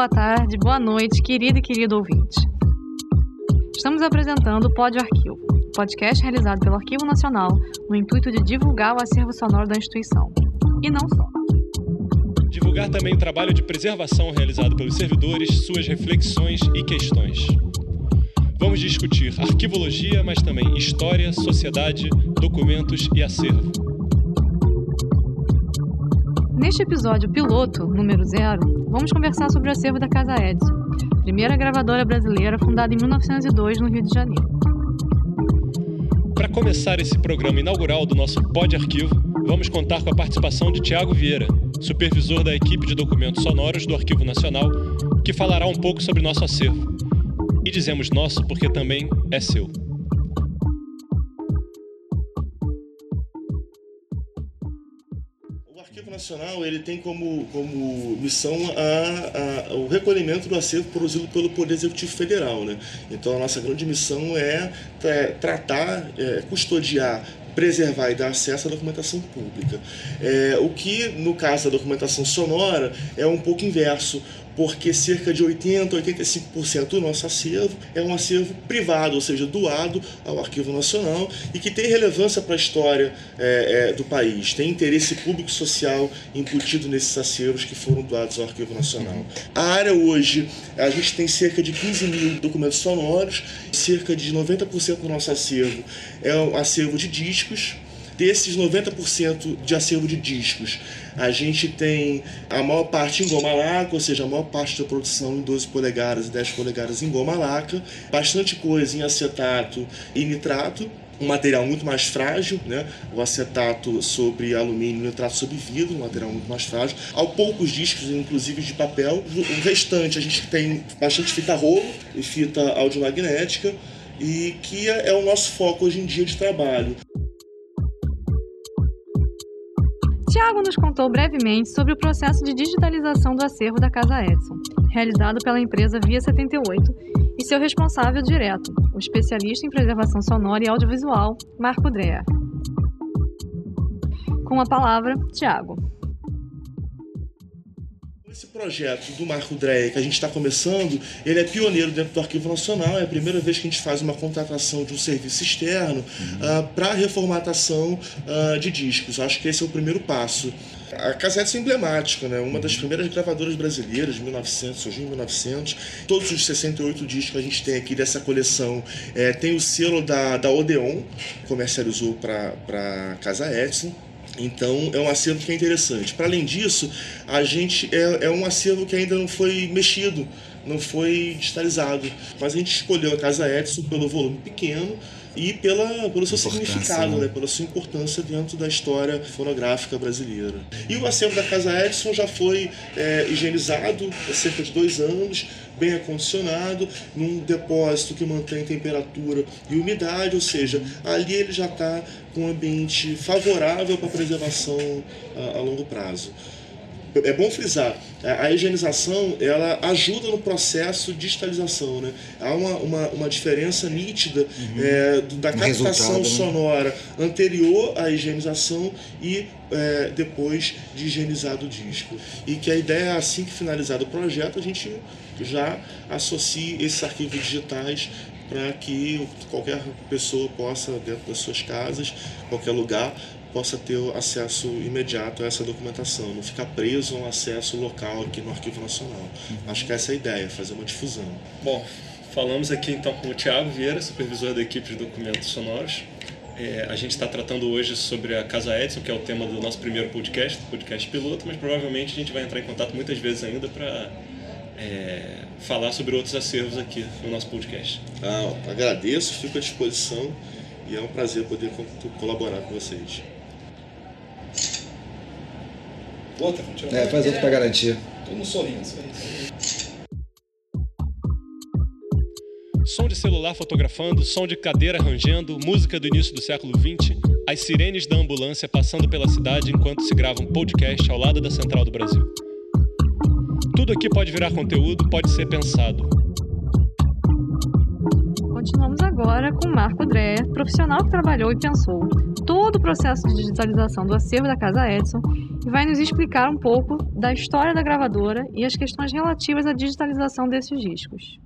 boa tarde, boa noite, querido e querido ouvinte. Estamos apresentando o Pod Arquivo, podcast realizado pelo Arquivo Nacional no intuito de divulgar o acervo sonoro da instituição. E não só. Divulgar também o trabalho de preservação realizado pelos servidores, suas reflexões e questões. Vamos discutir arquivologia, mas também história, sociedade, documentos e acervo. Neste episódio piloto, número zero, vamos conversar sobre o acervo da Casa Edson, primeira gravadora brasileira fundada em 1902 no Rio de Janeiro. Começar esse programa inaugural do nosso Pod Arquivo, vamos contar com a participação de Tiago Vieira, supervisor da equipe de documentos sonoros do Arquivo Nacional, que falará um pouco sobre nosso acervo. E dizemos nosso porque também é seu. Ele tem como, como missão a, a, o recolhimento do acervo produzido pelo Poder Executivo Federal. Né? Então a nossa grande missão é, é tratar, é, custodiar preservar e dar acesso à documentação pública. É, o que, no caso da documentação sonora, é um pouco inverso porque cerca de 80% a 85% do nosso acervo é um acervo privado, ou seja, doado ao Arquivo Nacional e que tem relevância para a história é, é, do país, tem interesse público social embutido nesses acervos que foram doados ao Arquivo Nacional. A área hoje, a gente tem cerca de 15 mil documentos sonoros, cerca de 90% do nosso acervo é um acervo de discos, desses 90% de acervo de discos, a gente tem a maior parte em goma laca, ou seja, a maior parte da produção em 12 polegadas e 10 polegadas em goma laca, bastante coisa em acetato e nitrato, um material muito mais frágil, né? o acetato sobre alumínio, o nitrato sobre vidro, um material muito mais frágil. Há poucos discos, inclusive de papel. O restante a gente tem bastante fita rolo e fita audiomagnética, e que é o nosso foco hoje em dia de trabalho. Tiago nos contou brevemente sobre o processo de digitalização do acervo da Casa Edson, realizado pela empresa Via 78, e seu responsável direto, o especialista em preservação sonora e audiovisual, Marco Dreher. Com a palavra, Tiago. Esse projeto do Marco Dreyer que a gente está começando, ele é pioneiro dentro do Arquivo Nacional, é a primeira vez que a gente faz uma contratação de um serviço externo uhum. uh, ah, para reformatação uh, de discos. Acho que esse é o primeiro passo. A Casete é emblemática, né? uma das primeiras gravadoras brasileiras, de 1900, surgiu em 1900. Todos os 68 discos que a gente tem aqui dessa coleção é, tem o selo da, da Odeon, comercializou para Casa Edson. Então é um acervo que é interessante. Para além disso, a gente é, é um acervo que ainda não foi mexido, não foi digitalizado. Mas a gente escolheu a Casa Edson pelo volume pequeno e pela, pelo seu significado, né? né? pela sua importância dentro da história fonográfica brasileira. E o acervo da Casa Edson já foi é, higienizado há cerca de dois anos, bem acondicionado, num depósito que mantém temperatura e umidade, ou seja, ali ele já está com um ambiente favorável para preservação a, a longo prazo é bom frisar, a higienização ela ajuda no processo de digitalização. Né? Há uma, uma, uma diferença nítida uhum. é, da captação né? sonora anterior à higienização e é, depois de higienizado o disco. E que a ideia é assim que finalizado o projeto, a gente já associe esses arquivos digitais para que qualquer pessoa possa, dentro das suas casas, qualquer lugar, possa ter acesso imediato a essa documentação, não ficar preso a um acesso local aqui no Arquivo Nacional. Uhum. Acho que essa é a ideia, fazer uma difusão. Bom, falamos aqui então com o Tiago Vieira, supervisor da equipe de documentos sonoros. É, a gente está tratando hoje sobre a Casa Edson, que é o tema do nosso primeiro podcast, podcast piloto, mas provavelmente a gente vai entrar em contato muitas vezes ainda para é, falar sobre outros acervos aqui no nosso podcast. Ah, agradeço, fico à disposição e é um prazer poder colaborar com vocês. Outra, É, faz outra pra garantir. Tô no solinho, Som de celular fotografando, som de cadeira rangendo, música do início do século XX, as sirenes da ambulância passando pela cidade enquanto se grava um podcast ao lado da Central do Brasil. Tudo aqui pode virar conteúdo, pode ser pensado. Continuamos agora com Marco Dreyer, profissional que trabalhou e pensou todo o processo de digitalização do acervo da Casa Edson e vai nos explicar um pouco da história da gravadora e as questões relativas à digitalização desses discos.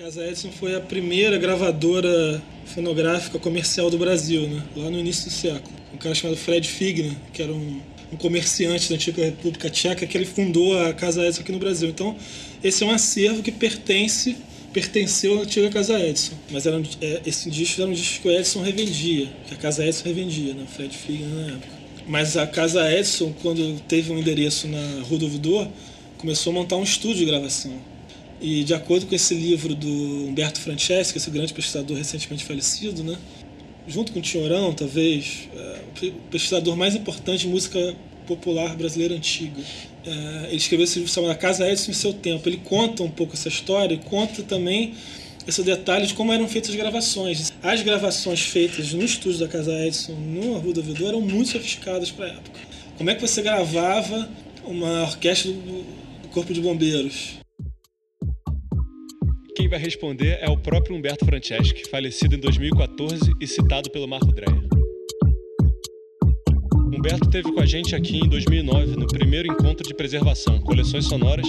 Casa Edson foi a primeira gravadora fonográfica comercial do Brasil, né? lá no início do século. Um cara chamado Fred Figner, que era um, um comerciante da antiga República Tcheca, que ele fundou a Casa Edson aqui no Brasil. Então, esse é um acervo que pertence pertenceu à antiga Casa Edson. Mas era, é, esse disco era um disco que o Edson revendia, que a Casa Edson revendia, né? Fred Figner na época. Mas a Casa Edson, quando teve um endereço na Rua do Ouvidor, começou a montar um estúdio de gravação. E de acordo com esse livro do Humberto Franceschi, esse grande pesquisador recentemente falecido, né? junto com o Tinhorão, talvez, é, o pesquisador mais importante de música popular brasileira antiga. É, ele escreveu esse livro chamado A Casa Edson em seu tempo. Ele conta um pouco essa história e conta também esse detalhe de como eram feitas as gravações. As gravações feitas no estúdio da Casa Edson, no Rua do Ouvidor, eram muito sofisticadas para a época. Como é que você gravava uma orquestra do Corpo de Bombeiros? Quem vai responder é o próprio Humberto Franceschi, falecido em 2014 e citado pelo Marco Dreyer. Humberto esteve com a gente aqui em 2009, no primeiro encontro de preservação, coleções sonoras,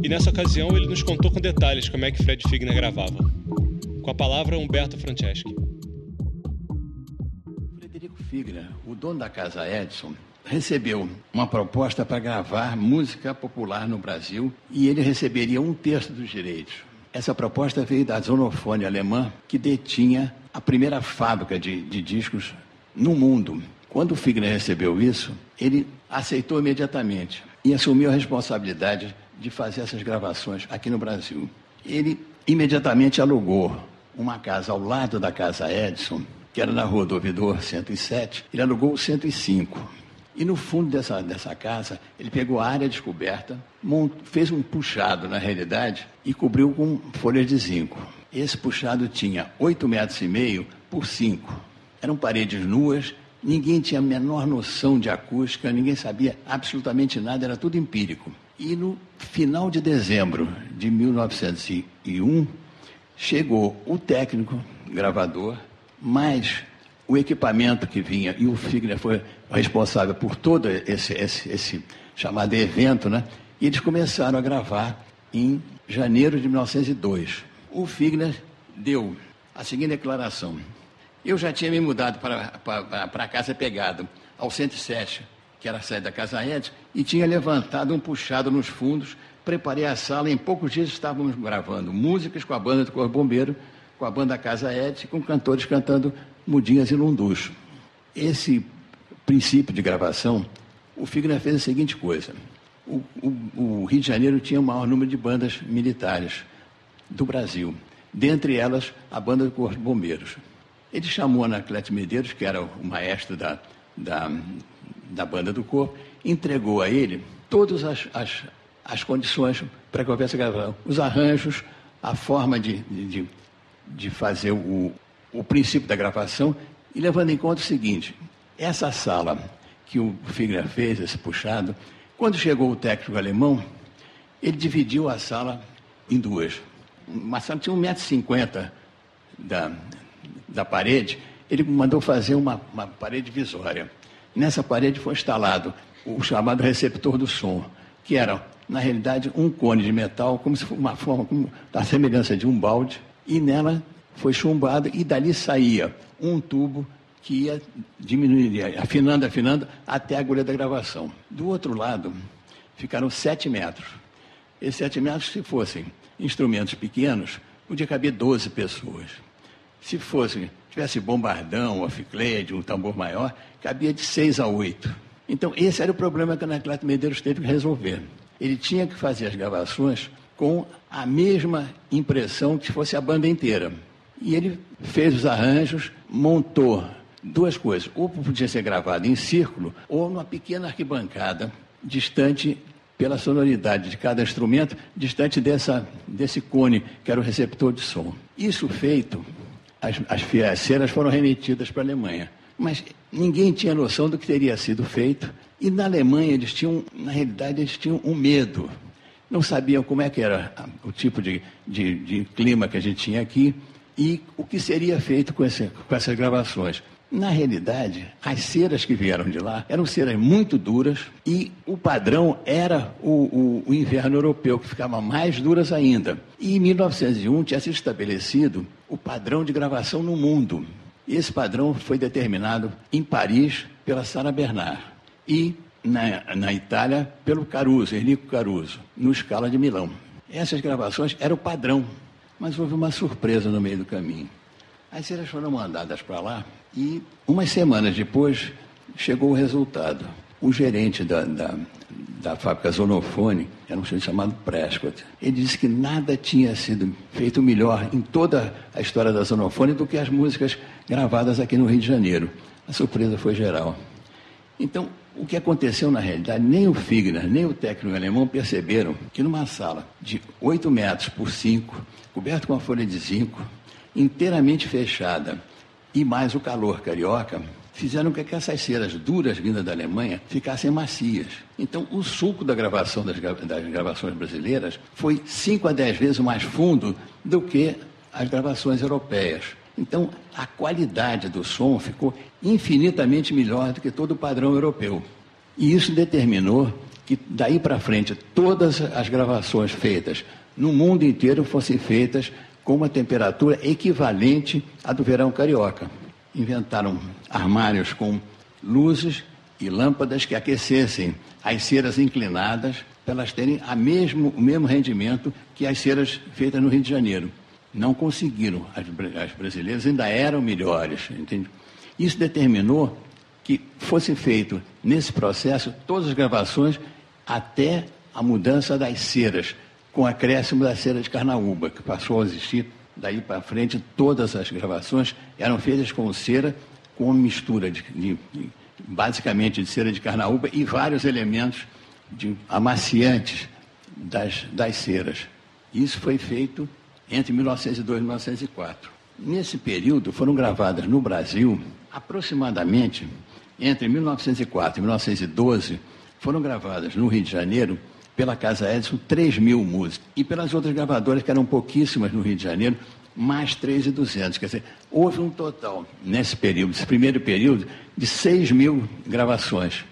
e nessa ocasião ele nos contou com detalhes como é que Fred Figner gravava. Com a palavra, Humberto Franceschi. Frederico Figner, o dono da casa Edson, recebeu uma proposta para gravar música popular no Brasil e ele receberia um terço dos direitos. Essa proposta veio da Zonofone alemã, que detinha a primeira fábrica de, de discos no mundo. Quando o Figner recebeu isso, ele aceitou imediatamente e assumiu a responsabilidade de fazer essas gravações aqui no Brasil. Ele imediatamente alugou uma casa ao lado da casa Edson, que era na rua do Ouvidor 107, ele alugou o 105. E no fundo dessa, dessa casa, ele pegou a área descoberta, fez um puxado, na realidade, e cobriu com folhas de zinco. Esse puxado tinha 8 metros e meio por 5. Eram paredes nuas Ninguém tinha a menor noção de acústica, ninguém sabia absolutamente nada, era tudo empírico. E no final de dezembro de 1901, chegou o técnico gravador, mais o equipamento que vinha, e o Figner foi responsável por todo esse, esse, esse chamado evento, né? E eles começaram a gravar em janeiro de 1902. O Figner deu a seguinte declaração: eu já tinha me mudado para, para, para a casa pegada, ao 107, que era a sede da Casa Ed, e tinha levantado um puxado nos fundos, preparei a sala, em poucos dias estávamos gravando músicas com a banda do Corpo Bombeiro, com a banda Casa Ed, com cantores cantando Mudinhas e Lunducho. Esse princípio de gravação, o Figner fez a seguinte coisa. O, o, o Rio de Janeiro tinha o maior número de bandas militares do Brasil. Dentre elas, a banda do Corpo de Bombeiros. Ele chamou Anacleto Medeiros, que era o maestro da, da, da banda do corpo, entregou a ele todas as, as, as condições para que houvesse gravação. Os arranjos, a forma de, de, de fazer o, o princípio da gravação, e levando em conta o seguinte: essa sala que o Figner fez, esse puxado, quando chegou o técnico alemão, ele dividiu a sala em duas. Uma sala tinha 1,50m da, da parede, ele mandou fazer uma, uma parede visória. Nessa parede foi instalado o chamado receptor do som, que era, na realidade, um cone de metal, como se fosse uma forma, como, da semelhança de um balde, e nela foi chumbado e dali saía um tubo que ia diminuindo, afinando, afinando, até a agulha da gravação. Do outro lado, ficaram sete metros. Esses sete metros, se fossem instrumentos pequenos, podia caber 12 pessoas. Se fosse, tivesse bombardão, oficleide, um tambor maior, cabia de seis a oito. Então, esse era o problema que o Anacleto Medeiros teve que resolver. Ele tinha que fazer as gravações com a mesma impressão que fosse a banda inteira. E ele fez os arranjos, montou duas coisas. Ou podia ser gravado em círculo, ou numa pequena arquibancada, distante pela sonoridade de cada instrumento distante dessa, desse cone, que era o receptor de som. Isso feito, as, as, as ceras foram remetidas para a Alemanha. Mas ninguém tinha noção do que teria sido feito. E na Alemanha eles tinham, na realidade, eles tinham um medo. Não sabiam como é que era o tipo de, de, de clima que a gente tinha aqui e o que seria feito com, esse, com essas gravações. Na realidade, as ceras que vieram de lá eram ceras muito duras e o padrão era o, o, o, inverno europeu, que ficava mais duras ainda. E em 1901 tinha sido estabelecido o padrão de gravação no mundo. Esse padrão foi determinado em Paris pela Sara Bernard e na, na Itália pelo Caruso, Enrico Caruso, no Scala de Milão. Essas gravações eram o padrão, mas houve uma surpresa no meio do caminho. As ceras foram mandadas para lá e umas semanas depois chegou o resultado. O gerente da, da, da fábrica Zonofone, era um sujeito chamado Prescott, ele disse que nada tinha sido feito melhor em toda a história da Zonofone do que as músicas gravadas aqui no Rio de Janeiro. A surpresa foi geral. Então, o que aconteceu na realidade, nem o Figner, nem o técnico alemão perceberam que numa sala de 8 metros por 5, coberta com uma folha de zinco, inteiramente fechada, e mais o calor carioca, fizeram com que essas ceras duras vindas da Alemanha ficassem macias. Então, o suco da gravação das, das gravações brasileiras foi 5 a 10 vezes mais fundo do que as gravações europeias. Então, a qualidade do som ficou infinitamente melhor do que todo o padrão europeu. E isso determinou que, daí para frente, todas as gravações feitas no mundo inteiro fossem feitas com uma temperatura equivalente à do verão carioca. Inventaram armários com luzes e lâmpadas que aquecessem as ceras inclinadas para elas terem a mesmo, o mesmo rendimento que as ceras feitas no Rio de Janeiro. Não conseguiram. As, as brasileiras ainda eram melhores. Entende? Isso determinou que fosse feito nesse processo todas as gravações até a mudança das ceras com acréscimo da cera de carnaúba, que passou a existir daí para frente, todas as gravações eram feitas com cera, com mistura de, de, basicamente de cera de carnaúba e vários elementos de amaciantes das, das ceras. Isso foi feito entre 1902 e 1904. Nesse período foram gravadas no Brasil, aproximadamente entre 1904 e 1912, foram gravadas no Rio de Janeiro pela Casa Edson 3 mil músicas. E pelas outras gravadoras, que eram pouquíssimas no Rio de Janeiro, mais 3.200. Quer dizer, houve um total, nesse período, nesse primeiro período, de 6 mil gravações.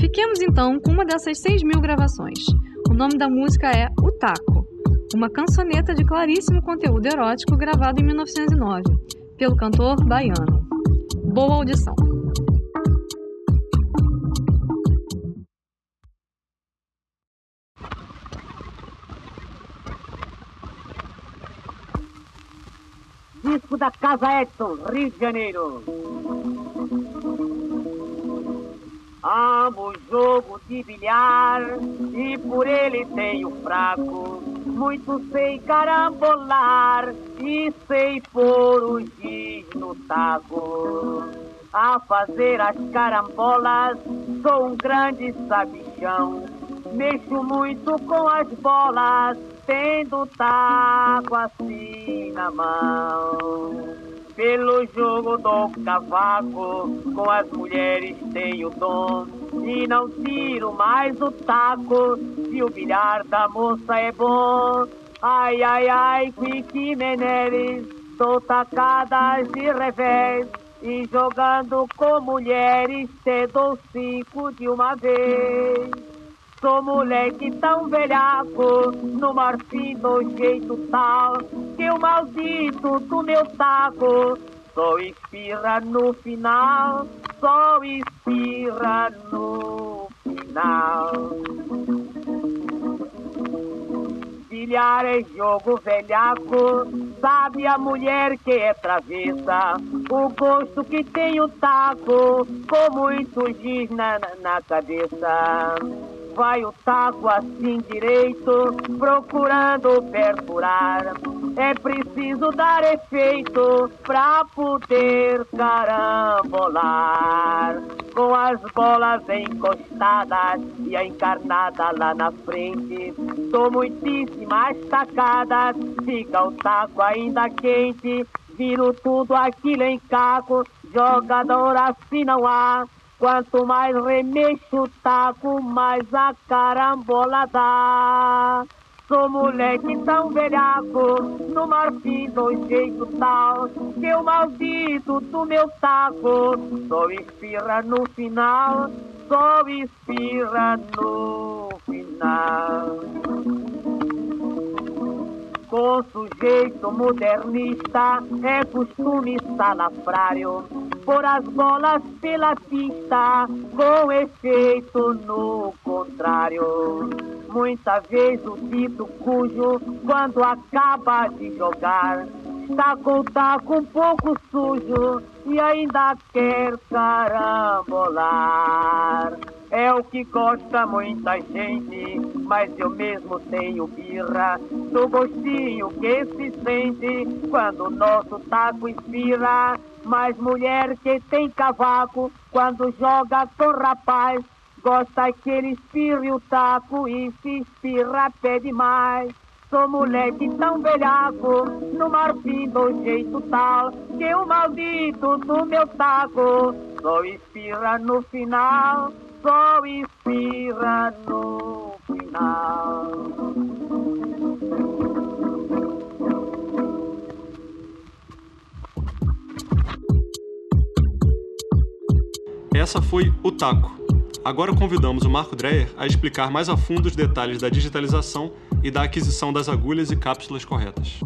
Fiquemos então com uma dessas 6 mil gravações. O nome da música é O Taco, uma cançoneta de claríssimo conteúdo erótico gravada em 1909, pelo cantor baiano. Boa audição. Disco da Casa Edson, Rio de Janeiro. Amo jogo de bilhar e por ele tenho fraco. Muito sei carambolar e sei pôr o giz no taco. A fazer as carambolas sou um grande sabichão. Mexo muito com as bolas, tendo taco assim na mão. Pelo jogo do cavaco, com as mulheres tenho dom. E não tiro mais o taco, se o bilhar da moça é bom. Ai, ai, ai, Quique Meneres, dou tacadas de revés. E jogando com mulheres, te dou cinco de uma vez. Sou moleque tão velhaco, no marfim do jeito tal, que o maldito do meu taco só espirra no final, só espirra no final. Bilhar é jogo velhaco, sabe a mulher que é travessa, o gosto que tem o taco, com muito giz na, na cabeça. Vai o taco assim direito, procurando perfurar. É preciso dar efeito pra poder carambolar. Com as bolas encostadas e a encarnada lá na frente, sou muitíssimas tacadas, fica o taco ainda quente, viro tudo aquilo em caco, jogador assim não há. Quanto mais remexo o taco, mais a carambola dá. Sou moleque tão velhaco, no marfim do jeito tal, que o maldito do meu taco só espirra no final, só espirra no final. Com sujeito modernista, é costume salafrário pôr as bolas pela pista, com efeito no contrário. Muitas vezes o dito cujo, quando acaba de jogar, está com o taco um pouco sujo e ainda quer carambolar. É o que gosta muita gente, mas eu mesmo tenho birra do gostinho que se sente quando o nosso taco inspira. Mas mulher que tem cavaco, quando joga com rapaz, gosta que ele espirre o taco e se espirra pede mais. Sou moleque tão velhaco, no marfim do jeito tal, que o maldito do meu taco só espirra no final, só espirra no final. Essa foi o Taco. Agora convidamos o Marco Dreyer a explicar mais a fundo os detalhes da digitalização e da aquisição das agulhas e cápsulas corretas.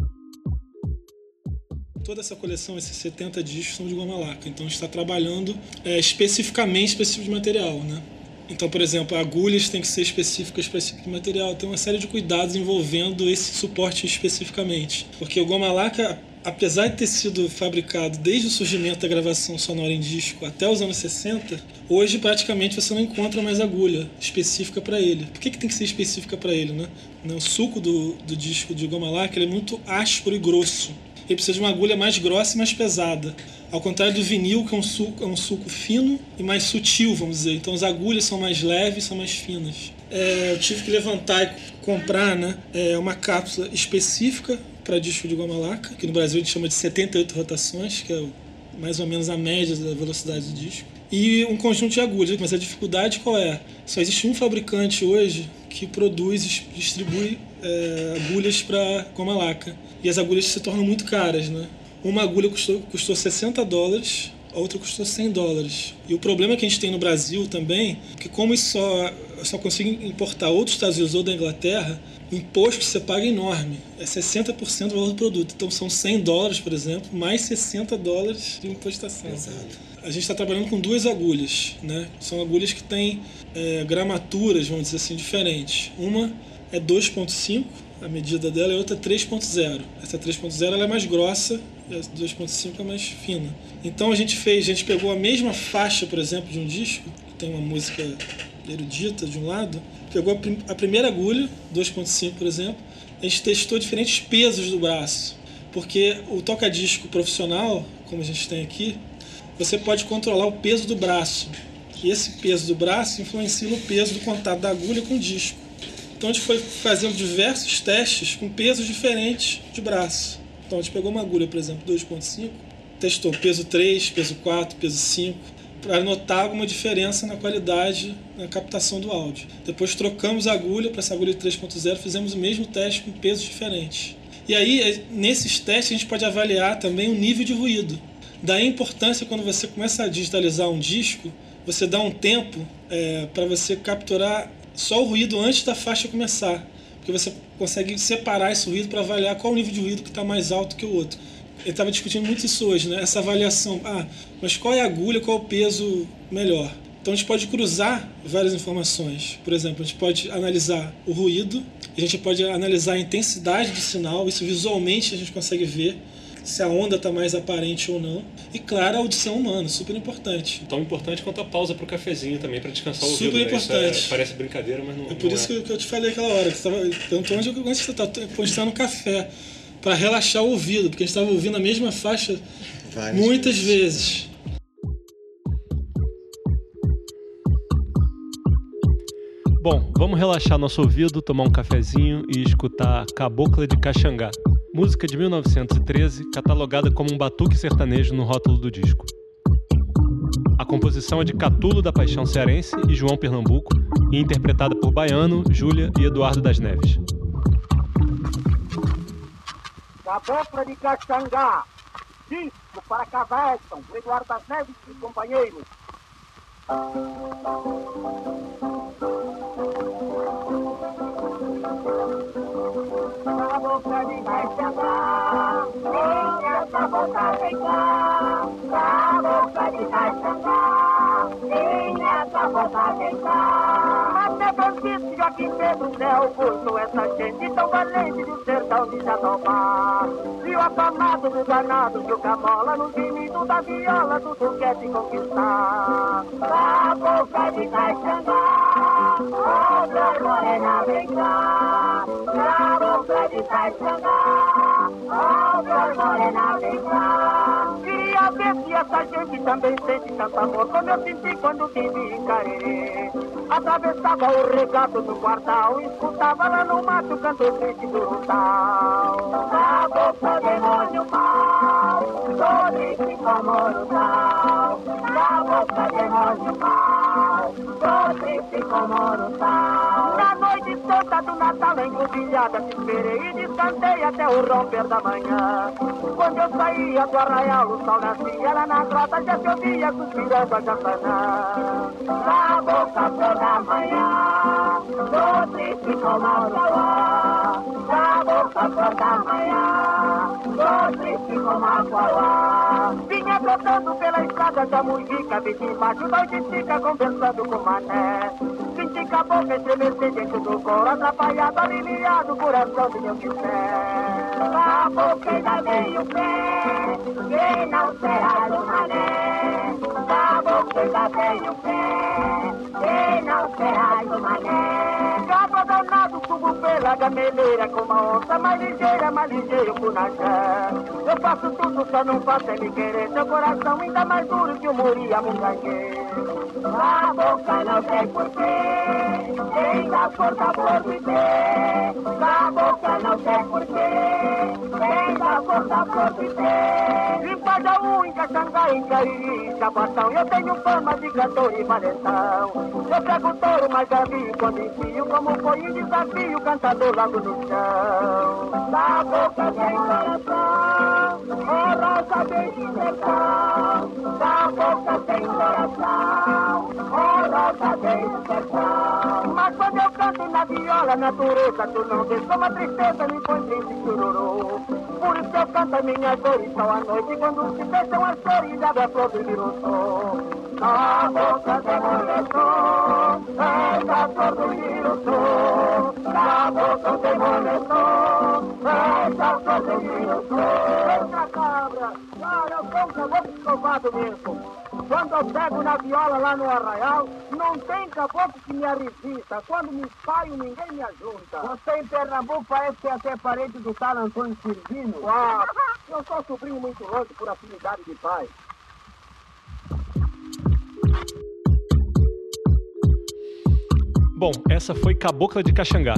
Toda essa coleção, esses 70 discos, são de goma laca. Então a gente está trabalhando é, especificamente para esse tipo de material. Né? Então, por exemplo, agulhas têm que ser específicas para esse tipo de material. Tem uma série de cuidados envolvendo esse suporte especificamente. Porque o goma laca, apesar de ter sido fabricado desde o surgimento da gravação sonora em disco até os anos 60, hoje praticamente você não encontra mais agulha específica para ele. Por que, que tem que ser específica para ele? Né? O suco do, do disco de goma laca ele é muito áspero e grosso. Ele precisa de uma agulha mais grossa e mais pesada. Ao contrário do vinil, que é um suco, é um suco fino e mais sutil, vamos dizer. Então as agulhas são mais leves, são mais finas. É, eu tive que levantar e comprar né, é, uma cápsula específica para disco de goma laca, que no Brasil a gente chama de 78 rotações, que é mais ou menos a média da velocidade do disco. E um conjunto de agulhas, mas a dificuldade qual é? Só existe um fabricante hoje que produz e distribui é, agulhas para goma laca. E as agulhas se tornam muito caras, né? Uma agulha custou, custou 60 dólares, a outra custou 100 dólares. E o problema que a gente tem no Brasil também, que como isso só, só consigo importar outros Estados Unidos ou da Inglaterra, imposto que você paga é enorme. É 60% do valor do produto. Então são 100 dólares, por exemplo, mais 60 dólares de impostação. Exato. A gente está trabalhando com duas agulhas, né? São agulhas que têm é, gramaturas, vamos dizer assim, diferentes. Uma é 2.5, a medida dela, e a outra é 3.0. Essa 3.0 é mais grossa e a 2.5 é mais fina. Então a gente fez, a gente pegou a mesma faixa, por exemplo, de um disco, que tem uma música erudita de um lado, pegou a, prim a primeira agulha, 2.5 por exemplo, a gente testou diferentes pesos do braço, porque o toca-disco profissional, como a gente tem aqui, você pode controlar o peso do braço. E esse peso do braço influencia no peso do contato da agulha com o disco. Então a gente foi fazendo diversos testes com pesos diferentes de braço. Então a gente pegou uma agulha, por exemplo, 2.5, testou peso 3, peso 4, peso 5, para notar alguma diferença na qualidade na captação do áudio. Depois trocamos a agulha para essa agulha de 3.0, fizemos o mesmo teste com pesos diferentes. E aí, nesses testes, a gente pode avaliar também o nível de ruído. Daí a importância quando você começa a digitalizar um disco, você dá um tempo é, para você capturar só o ruído antes da faixa começar. Porque você consegue separar esse ruído para avaliar qual o nível de ruído que está mais alto que o outro. Ele estava discutindo muito isso hoje, né? essa avaliação. Ah, mas qual é a agulha, qual é o peso melhor? Então a gente pode cruzar várias informações. Por exemplo, a gente pode analisar o ruído, a gente pode analisar a intensidade do sinal, isso visualmente a gente consegue ver. se a onda está mais aparente ou não. E claro, a audição humana, super importante. Tão importante quanto a pausa para o cafezinho também, para descansar o Super ouvido. né? Isso é- importante. parece brincadeira, mas não É por não isso é. que eu- te falei aquela hora, que você estava perguntou onde, onde você está, quando está no café, para relaxar o ouvido, porque a gente estava ouvindo a mesma faixa Várias muitas vezes. Bom, vamos relaxar nosso ouvido, tomar um cafezinho e escutar Cabocla de Caxangá, música de 1913, catalogada como um batuque sertanejo no rótulo do disco. A composição é de Catulo da Paixão Cearense e João Pernambuco e interpretada por Baiano, Júlia e Eduardo das Neves. Cabocla de Caxangá, disco para por Eduardo das Neves e companheiros. Cabocla de Caxangá, minha cabocla vem cá. Cabocla de Caxangá, minha cabocla vem cá. Até Francisco, Joaquim Pedro, Zé Augusto, essa gente tão valente do sertão de Jatobá. E o afamado do danado, joga bola no gemido da viola, tudo quer te conquistar. Cabocla de Caxangá, outra morena vem cá. Cabocla de Caxangá, outra morena vem cá. Queria ver se essa gente também sente tanto amor como eu senti quando te vi em Carerê. Atravessava o regato do quartal, escutava lá no mato o canto triste do rutal. Cabocla demônio mal, tô triste como o rutal. Cabocla demônio mal, rutal. Na noite santa do Natal, encruzilhada, te esperei e descansei até o romper da manhã. Quando eu saía do arraial, o sol nascia lá na grota, já se ouvia suspirando a jafanã. Na boca toda manhã, tô triste como a uruá. Na boca toda manhã, tô triste como a uruá. Vinha trotando pela estrada da Mujica, vi debaixo da oitica, conversando com o mané. Senti cabocla estremecer dentro do coro, atrapalhado, aliviado, coração de meu quiser. Cabocla ainda veio o pé, quem não será do mané. Cabocla ainda veio o pé, quem não será do mané. Pela gameleira com uma onça mais ligeira, mais ligeiro por Najé. Eu faço tudo, só não faço é me querer. Seu coração ainda mais duro que o Muria Mungangue. A boca não sei porquê, tem da força por viver. A boca não sei porquê, tem da força por viver. Em Pajaú, em Caxangá, em Cariri, em Chabatão, eu tenho fama de cantor e valentão. Eu pego touro, mas já vi quando enfio, como foi em desafio, cantador logo no chão. Da boca tem coração, é rosa de sertão. Da boca tem coração, é rosa de sertão. Mas quando eu canto na viola, natureza, tu não vês como a tristeza me põe triste chororô. Por isso eu canto a minha dor e só à noite, quando se fecham as flores, abre a flor e vira o sol. Na boca tem moletom, essa flor do Mirotô. Na boca tem moletom, essa flor do Mirotô. Outra cabra, cara, eu sou um caboclo escovado mesmo. Quando eu pego na viola lá no arraial, não tem caboclo que me resista. Quando me saio, ninguém me ajuda. Você em Pernambuco parece que é até parente do Sara Antônio Firmino. Ah, eu sou sobrinho muito longe por afinidade de pai. Bom, essa foi Cabocla de Caxangá.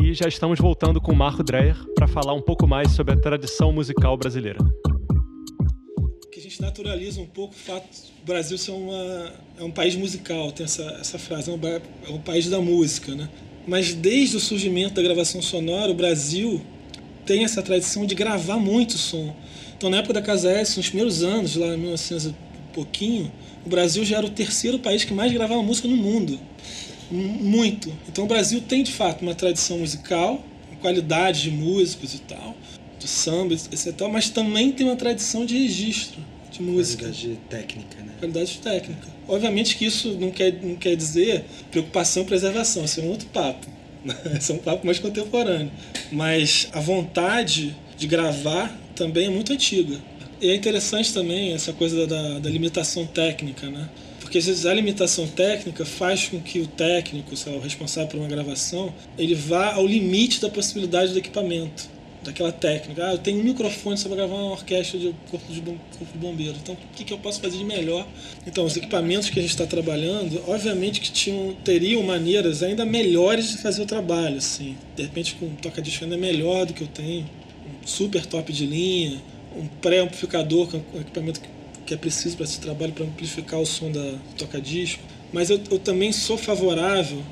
E já estamos voltando com o Marco Dreyer para falar um pouco mais sobre a tradição musical brasileira. Gente naturaliza um pouco o fato do Brasil ser uma, é um país musical, tem essa, essa frase, é um, é um país da música, né? Mas desde o surgimento da gravação sonora, o Brasil tem essa tradição de gravar muito som. Então, na época da Casa S, nos primeiros anos, lá em 1900 e pouquinho, o Brasil já era o terceiro país que mais gravava música no mundo. Muito. Então, o Brasil tem, de fato, uma tradição musical, qualidade de músicos e tal, de samba, etc. Mas também tem uma tradição de registro de música Qualidade técnica, né? qualidade técnica. Obviamente que isso não quer, não quer dizer preocupação e preservação, isso é um outro papo. Esse é um papo mais contemporâneo. Mas a vontade de gravar também é muito antiga. E é interessante também essa coisa da, da limitação técnica, né? Porque às vezes a limitação técnica faz com que o técnico, sei lá, o responsável por uma gravação, ele vá ao limite da possibilidade do equipamento, daquela técnica. Ah, eu tenho um microfone só para gravar uma orquestra de corpo de, corpo de bombeiro. Então, o que, que eu posso fazer de melhor? Então, os equipamentos que a gente está trabalhando, obviamente que tinham, teriam maneiras ainda melhores de fazer o trabalho. Assim. De repente, com um toca-disco ainda melhor do que eu tenho, um super top de linha, um pré-amplificador com um equipamento que que é preciso para esse trabalho, para amplificar o som da toca-disco. Mas eu, eu, também sou favorável.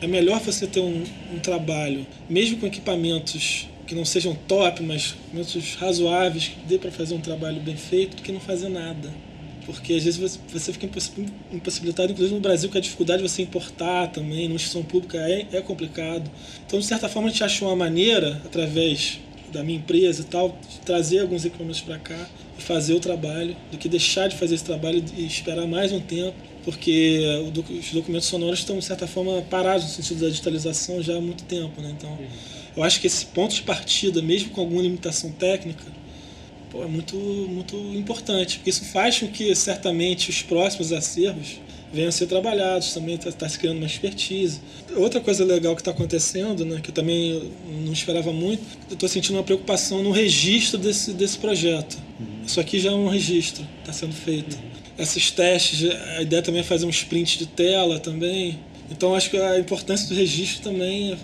É melhor você ter um, um, trabalho, mesmo com equipamentos que não sejam top, mas equipamentos razoáveis, que dê para fazer um trabalho bem feito, do que não fazer nada. Porque às vezes você, fica impossibilitado, inclusive no Brasil, com a dificuldade de você importar também, numa instituição pública é, é complicado. Então, de certa forma, a gente achou uma maneira, através da minha empresa e tal, trazer alguns equipamentos para cá e fazer o trabalho, do que deixar de fazer esse trabalho e esperar mais um tempo, porque os documentos sonoros estão, de certa forma, parados no sentido da digitalização já há muito tempo. Né? Então, eu acho que esse ponto de partida, mesmo com alguma limitação técnica, pô, é muito, muito importante, porque isso faz com que, certamente, os próximos acervos venham a ser trabalhados, também está tá se criando uma expertise. Outra coisa legal que está acontecendo, né, que eu também não esperava muito, eu estou sentindo uma preocupação no registro desse, desse projeto. Uhum. Isso aqui já é um registro, está sendo feito. Uhum. Esses testes, a ideia também é fazer um sprint de tela também. Então acho que a importância do registro também é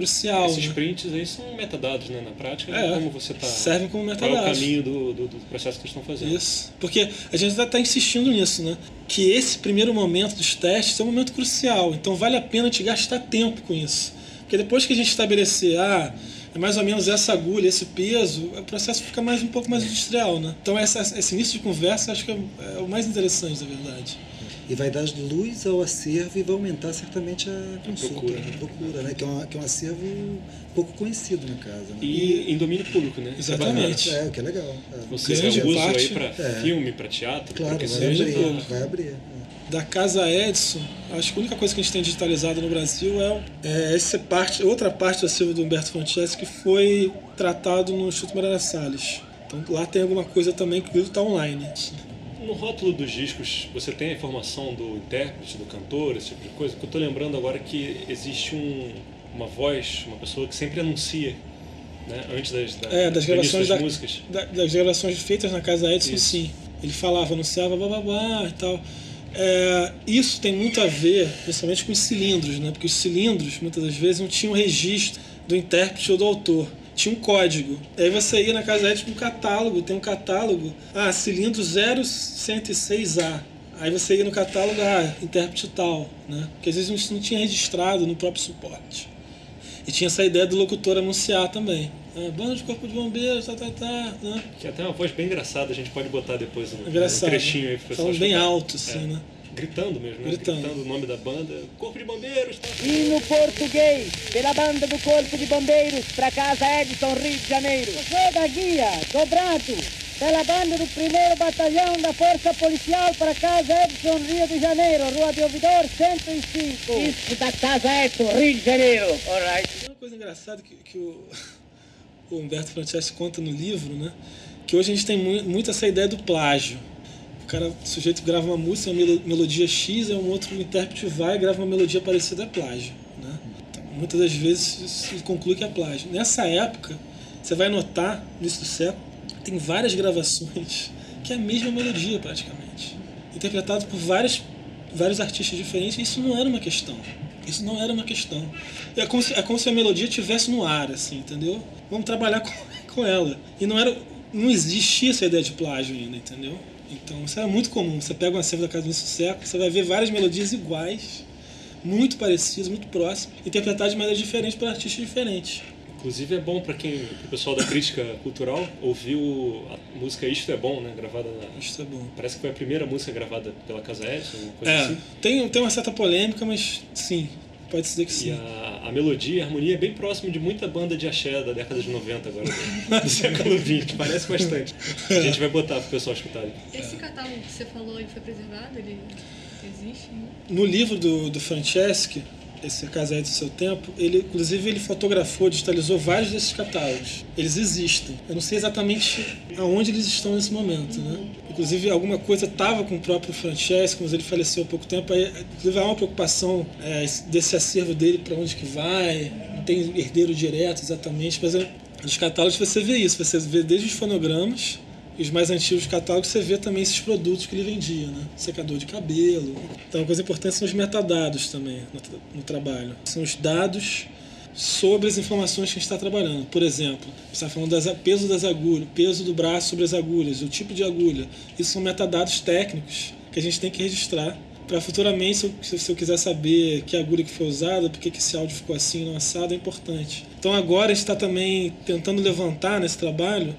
crucial. Esses né? prints aí são metadados, né? Na prática, é, como você está. Servem como metadados. Qual é o caminho do, do, do, processo que eles estão fazendo. Isso. Porque a gente ainda está insistindo nisso, né? Que esse primeiro momento dos testes é um momento crucial. Então vale a pena te gastar tempo com isso. Porque depois que a gente estabelecer, ah, é mais ou menos essa agulha, esse peso, o processo fica mais um pouco mais industrial, né? Então essa, esse início de conversa acho que é, é o mais interessante, na verdade e vai dar luz ao acervo e vai aumentar certamente a consulta, a procura, a procura né? que, é um, que é um acervo pouco conhecido na casa. Né? E em domínio público, né? Exatamente. É, o que é legal. É. Ou seja, é uso parte, aí para é. filme, para teatro, claro, que vai seja. Abrir, vai abrir. É. Da Casa Edson, acho que a única coisa que a gente tem digitalizado no Brasil é, é essa parte, outra parte do acervo do Humberto Franceschi que foi tratado no Instituto Moreira Salles. Então lá tem alguma coisa também que está online no rótulo dos discos, você tem a informação do intérprete, do cantor, esse tipo de coisa? Porque eu estou lembrando agora que existe um, uma voz, uma pessoa que sempre anuncia, né, antes das, da, é, das gravações das da, músicas. Da, das gravações feitas na casa Edson, isso. sim. Ele falava, anunciava, blá e tal. É, isso tem muito a ver, principalmente com os cilindros, né? Porque os cilindros, muitas das vezes, não tinham registro do intérprete ou do autor tinha um código. Aí você ia na casa com um catálogo, tem um catálogo, ah, cilindro 0106A. Aí você ia no catálogo, ah, intérprete tal, né? Porque às vezes isso não tinha registrado no próprio suporte. E tinha essa ideia do locutor anunciar também. Ah, banda de corpo de bombeiros, tá, tá, tá, né? Que até uma voz bem engraçada, a gente pode botar depois um, Engraçado, um trechinho aí pro pessoal Falando bem alto, assim, é. né? Gritando mesmo, né? Gritando. Gritando o nome da banda. Corpo de Bombeiros. Tá? Hino português pela banda do Corpo de Bombeiros para Casa Edson, Rio de Janeiro. José da Guia, dobrado pela banda do primeiro batalhão da Força Policial para Casa Edson, Rio de Janeiro, Rua de Ouvidor, 105. Isso da Casa Edson, Rio de Janeiro. Alright. Uma coisa engraçada que, que o, o Humberto Franceschi conta no livro, né? Que hoje a gente tem muito essa ideia do plágio cara, o sujeito grava uma música, uma melodia X, e um outro intérprete vai e grava uma melodia parecida, é plágio. Né? Então, muitas das vezes se conclui que é plágio. Nessa época, você vai notar, no início do século, tem várias gravações que é a mesma melodia praticamente. Interpretado por várias, vários artistas diferentes, isso não era uma questão. Isso não era uma questão. É como se, é como se a melodia estivesse no ar, assim, entendeu? Vamos trabalhar com, com ela. E não era. Não existia essa ideia de plágio ainda, entendeu? Então isso é muito comum. Você pega um acervo da Casa do Século, você vai ver várias melodias iguais, muito parecidas, muito próximas, interpretadas de maneira diferente por artistas diferentes. Inclusive é bom para quem, o pessoal da crítica cultural, ouviu a música Isto é Bom, né? Gravada na. Isto é bom. Parece que foi a primeira música gravada pela Casa Edson, uma coisa é, assim. Tem, tem uma certa polêmica, mas sim, pode dizer que sim. E a, a melodia e a harmonia é bem próximo de muita banda de axé da década de 90 agora, do, do século XX, parece bastante. A gente vai botar pro pessoal escutar. Esse catálogo que você falou foi preservado? Ele existe? Né? No livro do, do Franceschi, esse Casete do seu tempo, ele inclusive ele fotografou, digitalizou vários desses catálogos. Eles existem. Eu não sei exatamente aonde eles estão nesse momento, né? Inclusive alguma coisa estava com o próprio Francesco, mas ele faleceu há pouco tempo. Aí, inclusive há uma preocupação é, desse acervo dele para onde que vai. Não tem herdeiro direto exatamente, mas é, nos catálogos você vê isso. Você vê desde os fonogramas os mais antigos catálogos você vê também esses produtos que ele vendia, né? Secador de cabelo. Então, uma coisa importante são os metadados também no, no trabalho. São os dados sobre as informações que a gente está trabalhando. Por exemplo, você está falando do peso das agulhas, peso do braço sobre as agulhas, o tipo de agulha. Isso são metadados técnicos que a gente tem que registrar para futuramente, se eu, se eu, quiser saber que agulha que foi usada, por que esse áudio ficou assim, não assado, é importante. Então agora a gente está também tentando levantar nesse trabalho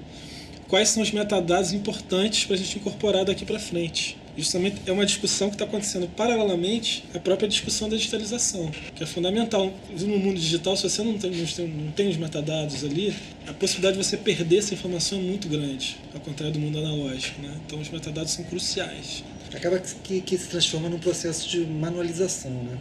quais são os metadados importantes para a gente incorporar daqui para frente. Justamente é uma discussão que está acontecendo paralelamente à própria discussão da digitalização, que é fundamental. No mundo digital, se você não tem, não tem, os metadados ali, a possibilidade de você perder essa informação é muito grande, ao contrário do mundo analógico. Né? Então, os metadados são cruciais. Acaba que, que se transforma num processo de manualização, né?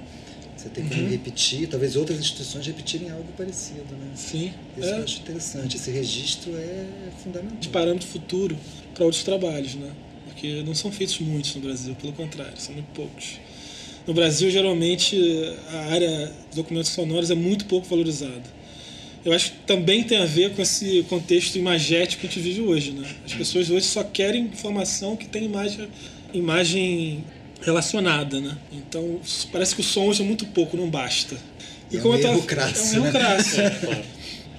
Você tem que uhum. repetir, talvez outras instituições repetirem algo parecido, né? Sim. Isso é. eu acho interessante. Esse registro é fundamental. De parâmetro futuro para outros trabalhos, né? Porque não são feitos muitos no Brasil, pelo contrário, são muito poucos. No Brasil, geralmente, a área de documentos sonoros é muito pouco valorizada. Eu acho que também tem a ver com esse contexto imagético que a gente vive hoje, né? As pessoas hoje só querem informação que tem imagem, imagem relacionada, né? Então parece que o som usa muito pouco, não basta. E é como um erro tava, crasso, é um erro né? crasso. É, claro.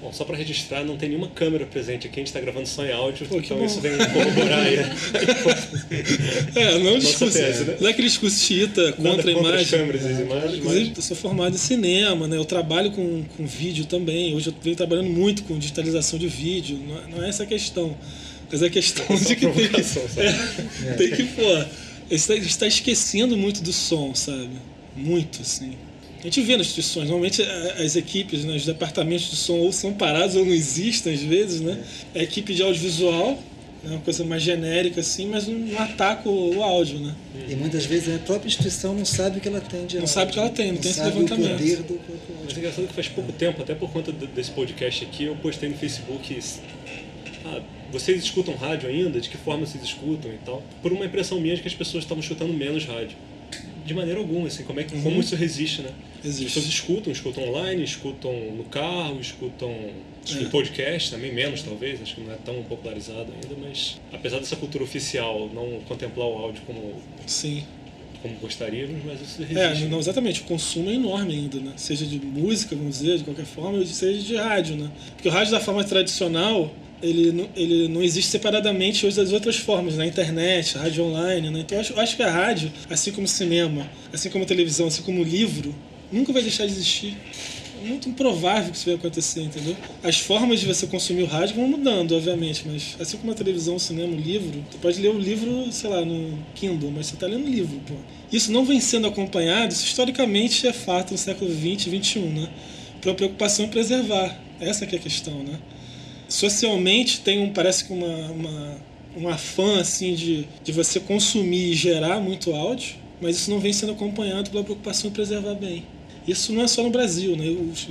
Bom, só para registrar, não tem nenhuma câmera presente aqui, a gente está gravando só em áudio, Pô, então isso vem corroborar aí. é, não discusso. Né? Não é aquele discurso xiita contra a imagem. câmeras e imagens. Inclusive, mas... eu sou formado em cinema, né? Eu trabalho com, com vídeo também. Hoje eu venho trabalhando muito com digitalização de vídeo. Não, é, não é essa a questão. Mas é a questão é de que tem que, é, tem que, pô, está, está esquecendo muito do som, sabe? Muito, assim. A gente vê nas instituições, normalmente as equipes, né, os departamentos de som ou são parados ou não existem às vezes, né? É a equipe de audiovisual, é uma coisa mais genérica assim, mas não ataca o, o, áudio, né? E muitas vezes a própria instituição não sabe o que ela tem de Não sabe o que ela tem, não, não tem esse levantamento. O poder do, Mas é engraçado que faz pouco tempo, até por conta desse podcast aqui, eu postei no Facebook ah, vocês escutam rádio ainda? De que forma vocês escutam e tal? Por uma impressão minha de que as pessoas estavam escutando menos rádio. De maneira alguma, assim, como, é que, uhum. como isso resiste, né? Existe. As pessoas escutam, escutam online, escutam no carro, escutam é. em podcast também, menos talvez, acho que não é tão popularizado ainda, mas apesar dessa cultura oficial não contemplar o áudio como Sim como gostaríamos, mas isso resiste. É, não, exatamente. O consumo é enorme ainda, né? Seja de música, vamos dizer, de qualquer forma, seja de rádio, né? Porque o rádio da forma tradicional, ele não, ele não existe separadamente hoje das outras formas, na internet, rádio online, né? Então eu acho, eu acho que a rádio, assim como o cinema, assim como a televisão, assim como o livro, nunca vai deixar de existir. É muito improvável que isso vai acontecer, entendeu? As formas de você consumir o rádio vão mudando, obviamente, mas assim como a televisão, o cinema, o livro, você pode ler o livro, sei lá, no Kindle, mas você está lendo livro, pô. Isso não vem sendo acompanhado, isso historicamente é fato no século XX XXI, né? Pela preocupação em preservar. Essa que é a questão, né? Socialmente tem um parece que uma, uma um afã assim de, de você consumir e gerar muito áudio, mas isso não vem sendo acompanhado pela preocupação em preservar bem. Isso não é só no Brasil, né? Os,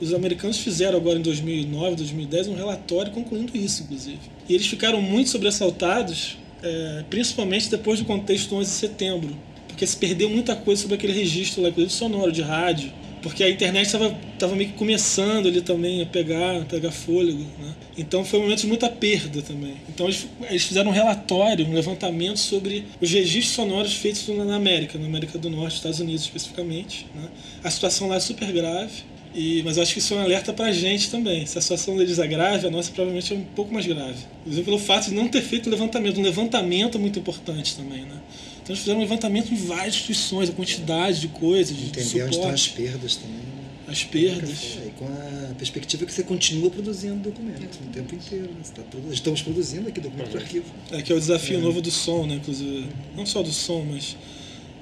os americanos fizeram agora em 2009, 2010 um relatório concluindo isso, inclusive. E eles ficaram muito sobressaltados, é, principalmente depois do contexto do 11 de setembro, porque se perdeu muita coisa sobre aquele registro lá, sonoro, de rádio, porque a internet estava meio que começando ali também a pegar, a pegar fôlego. Né? Então foi um momento de muita perda também. Então eles, eles, fizeram um relatório, um levantamento sobre os registros sonoros feitos na América, na América do Norte, Estados Unidos especificamente. Né? A situação lá é super grave. E, mas eu acho que isso é um alerta para a gente também. Se a situação deles é grave, a nossa provavelmente é um pouco mais grave. Inclusive pelo fato de não ter feito levantamento. Um levantamento é muito importante também, né? Então eles fizeram um levantamento em várias instituições, a quantidade de coisas, de, Entender onde estão as perdas também. As perdas. E com a perspectiva que você continua produzindo documento o tempo inteiro. Né? Tá produ... Estamos produzindo aqui documento para arquivo. É que é o desafio é. novo do som, né? Inclusive, não só do som, mas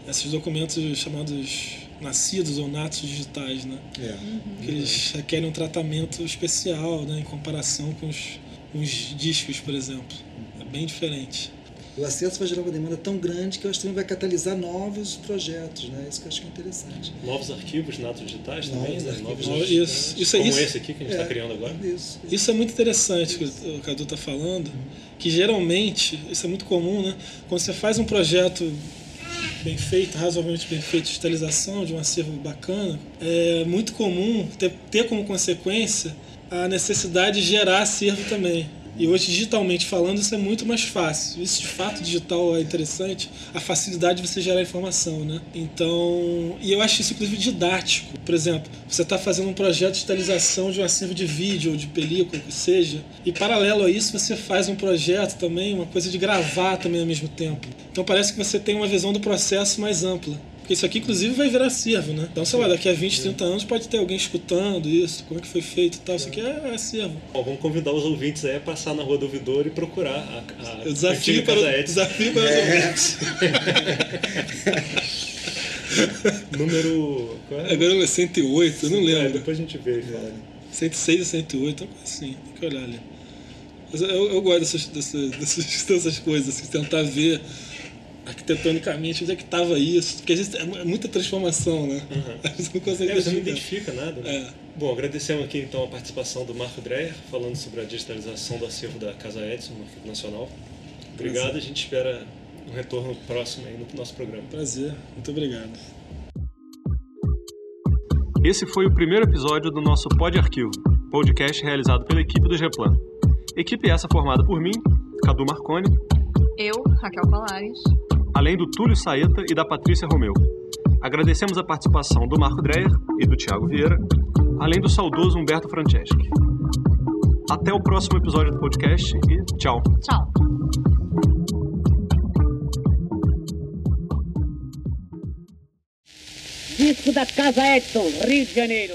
esses documentos chamados nascidos ou natos digitais, né? É. Que eles requerem um tratamento especial, né? Em comparação com os, com os discos, por exemplo. É bem diferente. O acesso vai gerar uma demanda tão grande que eu acho que também vai catalisar novos projetos, né? Isso que eu acho que é interessante. Novos arquivos natos digitais também, Novos né? arquivos Novos Isso, isso é como isso. esse aqui que a gente está É, criando agora. Isso. Isso é muito interessante que o Cadu está falando, que geralmente, isso é muito comum, né? Quando você faz um projeto bem feito, razoavelmente bem feito, de digitalização de um acervo bacana, é muito comum ter, ter como consequência a necessidade de gerar acervo também. E hoje, digitalmente falando, isso é muito mais fácil. Isso, de fato, digital é interessante, a facilidade de você gerar informação, né? Então, e eu acho isso, inclusive, didático. Por exemplo, você está fazendo um projeto de digitalização de um acervo de vídeo ou de película, o que seja, e paralelo a isso, você faz um projeto também, uma coisa de gravar também ao mesmo tempo. Então, parece que você tem uma visão do processo mais ampla. Isso aqui, inclusive, vai virar acervo, né? Então, sei lá, daqui a 20, 30 anos pode ter alguém escutando isso, como é que foi feito e tal. Isso aqui é acervo. Bom, vamos convidar os ouvintes aí a passar na Rua do Ouvidor e procurar a, a desafio para, Casa desafio para os ouvintes. Número. Qual é? Agora é 108, eu não É, lembro. depois a gente vê e fala. 106 e 108, uma coisa assim, tem que olhar ali. Eu, eu gosto dessas, dessas, dessas, dessas coisas, assim, tentar ver arquitetonicamente onde é que estava isso. Porque às vezes é é muita transformação, né? Às vezes não consegue É, você não identificar. identifica nada, né? É. Bom, agradecemos aqui então a participação do Marco Dreyer, falando sobre a digitalização do acervo da Casa Edson, no Arquivo Nacional. Obrigado, a gente espera um retorno próximo aí no nosso programa. Prazer, muito obrigado. Esse foi o primeiro episódio do nosso Pod Arquivo, podcast realizado pela equipe do Geplan. Equipe essa formada por mim, Cadu Marconi, Eu, Raquel Palares. além do Túlio Saeta e da Patrícia Romeu. Agradecemos a participação do Marco Dreyer e do Thiago Vieira, além do saudoso Humberto Franceschi. Até o próximo episódio do podcast e tchau! Tchau. Disco da Casa Edson, Rio de Janeiro.